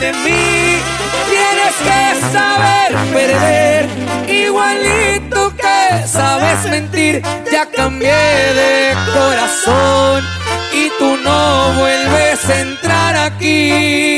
de mí. Tienes que saber perder, igualito que sabes mentir. Ya cambié de corazón y tú no vuelves a entrar aquí.